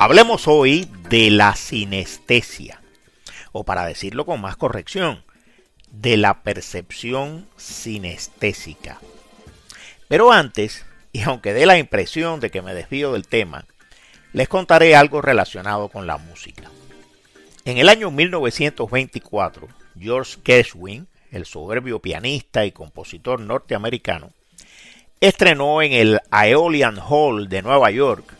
Hablemos hoy de la sinestesia, o para decirlo con más corrección, de la percepción sinestésica. Pero antes, y aunque dé la impresión de que me desvío del tema, les contaré algo relacionado con la música. En el año 1924, George Gershwin, el soberbio pianista y compositor norteamericano, estrenó en el Aeolian Hall de Nueva York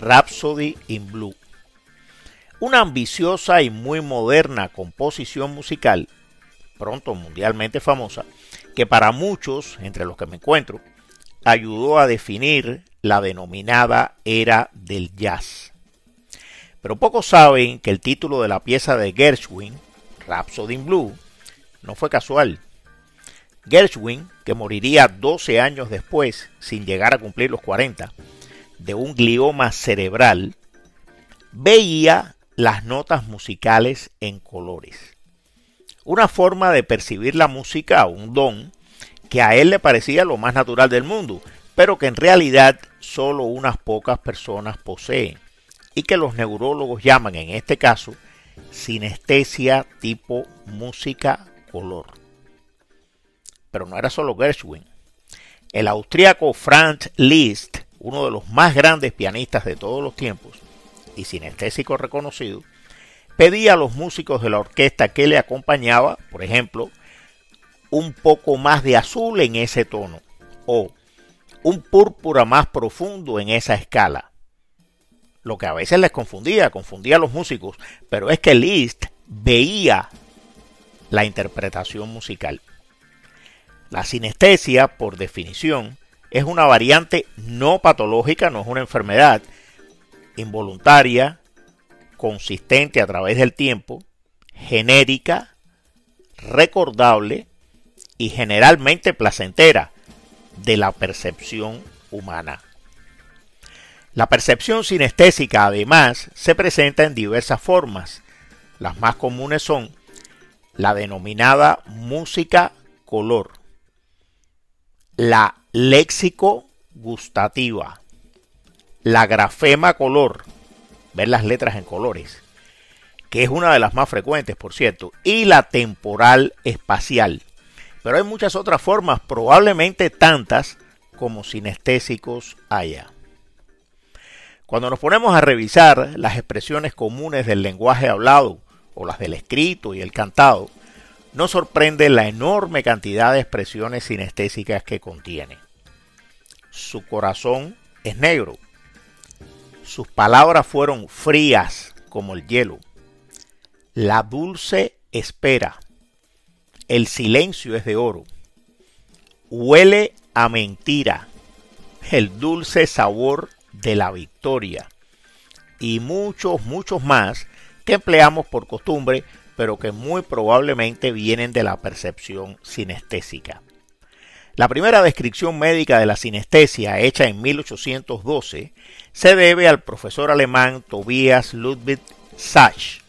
Rhapsody in Blue. Una ambiciosa y muy moderna composición musical, pronto mundialmente famosa, que para muchos, entre los que me encuentro, ayudó a definir la denominada era del jazz. Pero pocos saben que el título de la pieza de Gershwin, Rhapsody in Blue, no fue casual. Gershwin, que moriría 12 años después, sin llegar a cumplir los 40, de un glioma cerebral, veía las notas musicales en colores. Una forma de percibir la música, un don, que a él le parecía lo más natural del mundo, pero que en realidad solo unas pocas personas poseen, y que los neurólogos llaman en este caso sinestesia tipo música color. Pero no era solo Gershwin. El austríaco Franz Liszt uno de los más grandes pianistas de todos los tiempos y sinestésico reconocido, pedía a los músicos de la orquesta que le acompañaba, por ejemplo, un poco más de azul en ese tono o un púrpura más profundo en esa escala. Lo que a veces les confundía, confundía a los músicos, pero es que Liszt veía la interpretación musical. La sinestesia, por definición, es una variante no patológica, no es una enfermedad involuntaria, consistente a través del tiempo, genérica, recordable y generalmente placentera de la percepción humana. La percepción sinestésica además se presenta en diversas formas. Las más comunes son la denominada música color, la léxico gustativa, la grafema color, ver las letras en colores, que es una de las más frecuentes, por cierto, y la temporal espacial. Pero hay muchas otras formas, probablemente tantas como sinestésicos haya. Cuando nos ponemos a revisar las expresiones comunes del lenguaje hablado o las del escrito y el cantado, nos sorprende la enorme cantidad de expresiones sinestésicas que contiene. Su corazón es negro. Sus palabras fueron frías como el hielo. La dulce espera. El silencio es de oro. Huele a mentira. El dulce sabor de la victoria. Y muchos, muchos más que empleamos por costumbre pero que muy probablemente vienen de la percepción sinestésica. La primera descripción médica de la sinestesia, hecha en 1812, se debe al profesor alemán Tobias Ludwig Sachs,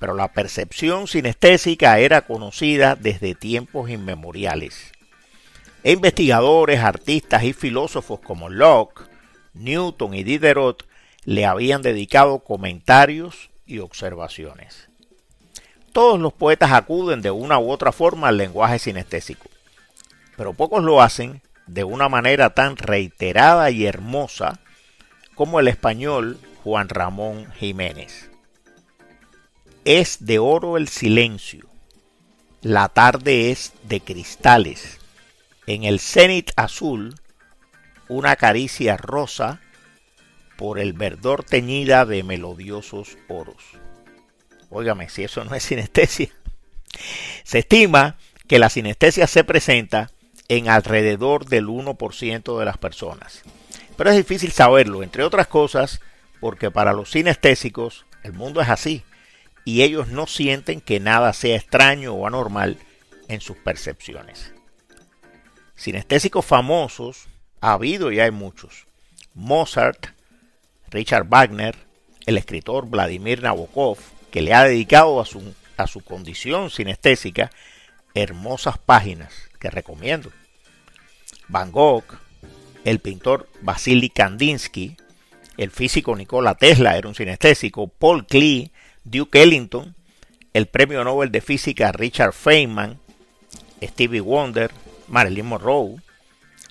pero la percepción sinestésica era conocida desde tiempos inmemoriales. investigadores, artistas y filósofos como Locke, Newton y Diderot le habían dedicado comentarios y observaciones. Todos los poetas acuden de una u otra forma al lenguaje sinestésico, pero pocos lo hacen de una manera tan reiterada y hermosa como el español Juan Ramón Jiménez. Es de oro el silencio, la tarde es de cristales, en el cenit azul una caricia rosa por el verdor teñida de melodiosos oros. Óigame, si eso no es sinestesia. Se estima que la sinestesia se presenta en alrededor del 1% de las personas. Pero es difícil saberlo, entre otras cosas, porque para los sinestésicos el mundo es así y ellos no sienten que nada sea extraño o anormal en sus percepciones. Sinestésicos famosos ha habido y hay muchos. Mozart, Richard Wagner, el escritor Vladimir Nabokov, que le ha dedicado a su, a su condición sinestésica hermosas páginas que recomiendo. Van Gogh, el pintor Vasily Kandinsky, el físico Nikola Tesla era un sinestésico, Paul Klee, Duke Ellington, el premio Nobel de Física Richard Feynman, Stevie Wonder, Marilyn Monroe,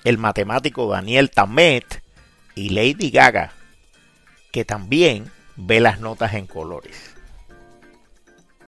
el matemático Daniel Tammet y Lady Gaga, que también ve las notas en colores.